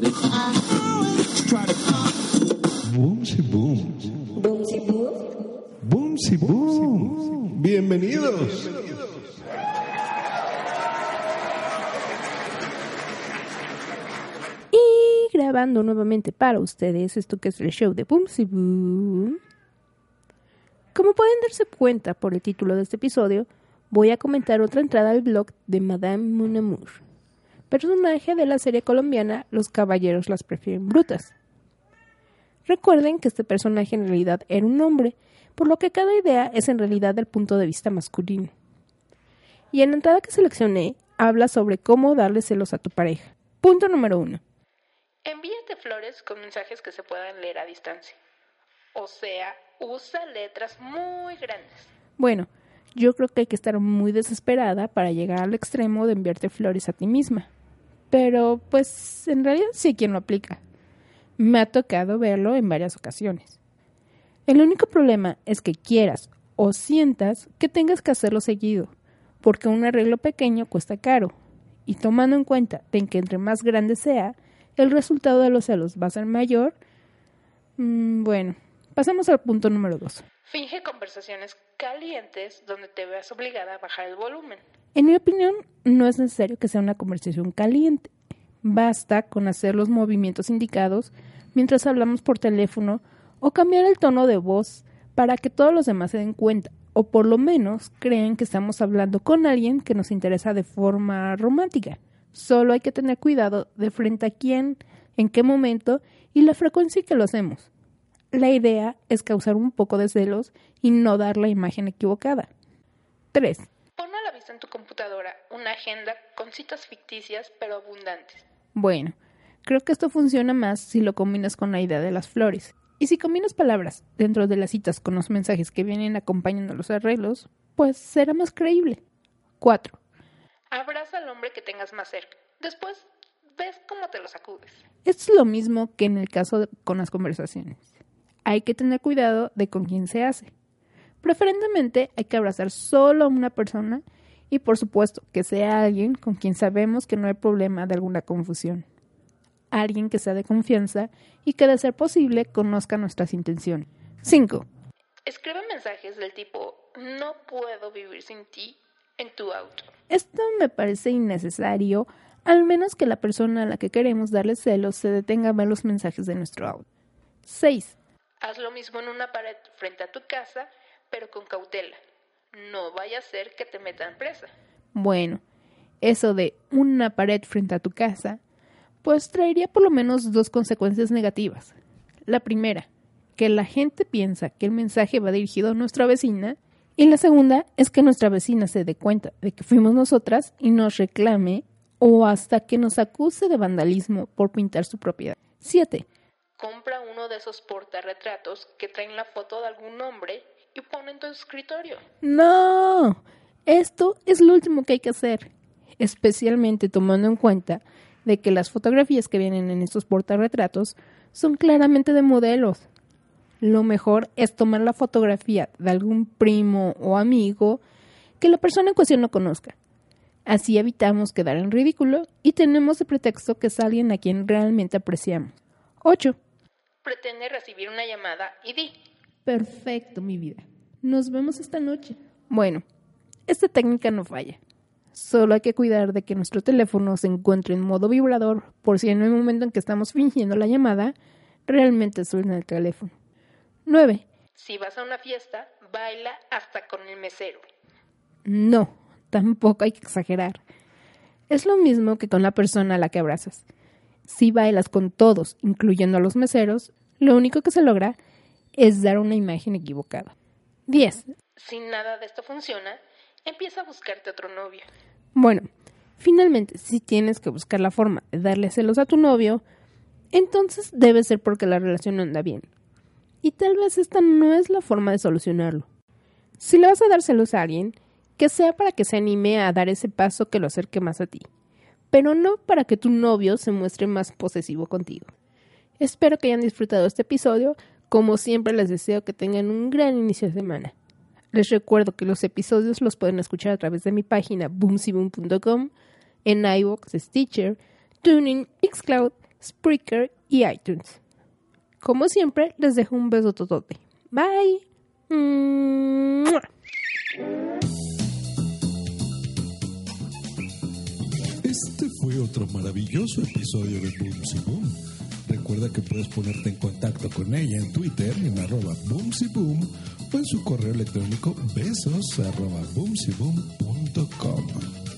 try to Boomsy boom. Boomsy boom. Bienvenidos. Y grabando nuevamente para ustedes esto que es el show de Boomsy Boom. Como pueden darse cuenta por el título de este episodio, voy a comentar otra entrada al blog de Madame Mon Amour, personaje de la serie colombiana Los Caballeros las prefieren brutas. Recuerden que este personaje en realidad era un hombre, por lo que cada idea es en realidad del punto de vista masculino. Y en la entrada que seleccioné, habla sobre cómo darle celos a tu pareja. Punto número uno. Envíate flores con mensajes que se puedan leer a distancia. O sea, usa letras muy grandes. Bueno, yo creo que hay que estar muy desesperada para llegar al extremo de enviarte flores a ti misma. Pero, pues, en realidad sí quien lo aplica. Me ha tocado verlo en varias ocasiones. El único problema es que quieras o sientas que tengas que hacerlo seguido, porque un arreglo pequeño cuesta caro, y tomando en cuenta de que entre más grande sea, el resultado de los celos va a ser mayor, mm, bueno, pasemos al punto número dos. Finge conversaciones calientes donde te veas obligada a bajar el volumen. En mi opinión, no es necesario que sea una conversación caliente. Basta con hacer los movimientos indicados mientras hablamos por teléfono o cambiar el tono de voz para que todos los demás se den cuenta o por lo menos creen que estamos hablando con alguien que nos interesa de forma romántica. Solo hay que tener cuidado de frente a quién, en qué momento y la frecuencia en que lo hacemos. La idea es causar un poco de celos y no dar la imagen equivocada. 3. Pon a la vista en tu computadora una agenda con citas ficticias pero abundantes. Bueno, creo que esto funciona más si lo combinas con la idea de las flores. Y si combinas palabras dentro de las citas con los mensajes que vienen acompañando los arreglos, pues será más creíble. 4. Abraza al hombre que tengas más cerca. Después ves cómo te lo sacudes. Esto es lo mismo que en el caso con las conversaciones. Hay que tener cuidado de con quién se hace. Preferentemente hay que abrazar solo a una persona y por supuesto que sea alguien con quien sabemos que no hay problema de alguna confusión. Alguien que sea de confianza y que de ser posible conozca nuestras intenciones. 5. Escribe mensajes del tipo no puedo vivir sin ti en tu auto. Esto me parece innecesario, al menos que la persona a la que queremos darle celos se detenga a ver los mensajes de nuestro auto. 6. Haz lo mismo en una pared frente a tu casa, pero con cautela. No vaya a ser que te metan presa. Bueno, eso de una pared frente a tu casa, pues traería por lo menos dos consecuencias negativas. La primera, que la gente piensa que el mensaje va dirigido a nuestra vecina y la segunda es que nuestra vecina se dé cuenta de que fuimos nosotras y nos reclame o hasta que nos acuse de vandalismo por pintar su propiedad. 7. Compra uno de esos portarretratos que traen la foto de algún hombre y pone en tu escritorio. No, esto es lo último que hay que hacer, especialmente tomando en cuenta de que las fotografías que vienen en estos portarretratos son claramente de modelos lo mejor es tomar la fotografía de algún primo o amigo que la persona en cuestión no conozca. Así evitamos quedar en ridículo y tenemos el pretexto que es alguien a quien realmente apreciamos. 8. Pretende recibir una llamada y di. Perfecto, mi vida. Nos vemos esta noche. Bueno, esta técnica no falla. Solo hay que cuidar de que nuestro teléfono se encuentre en modo vibrador por si en el momento en que estamos fingiendo la llamada, realmente suena el teléfono. 9. Si vas a una fiesta, baila hasta con el mesero. No, tampoco hay que exagerar. Es lo mismo que con la persona a la que abrazas. Si bailas con todos, incluyendo a los meseros, lo único que se logra es dar una imagen equivocada. 10. Si nada de esto funciona, empieza a buscarte otro novio. Bueno, finalmente, si tienes que buscar la forma de darle celos a tu novio, entonces debe ser porque la relación no anda bien y tal vez esta no es la forma de solucionarlo. Si le vas a dar celos a alguien, que sea para que se anime a dar ese paso que lo acerque más a ti, pero no para que tu novio se muestre más posesivo contigo. Espero que hayan disfrutado este episodio. Como siempre les deseo que tengan un gran inicio de semana. Les recuerdo que los episodios los pueden escuchar a través de mi página boomsyboom.com, en iVoox, Stitcher, Tuning, Xcloud, Spreaker y iTunes. Como siempre, les dejo un beso totote. Bye. ¡Mua! Otro maravilloso episodio de Boomsy Boom. Recuerda que puedes ponerte en contacto con ella en Twitter en arroba Boom o en su correo electrónico besos arroba boomsyboom.com.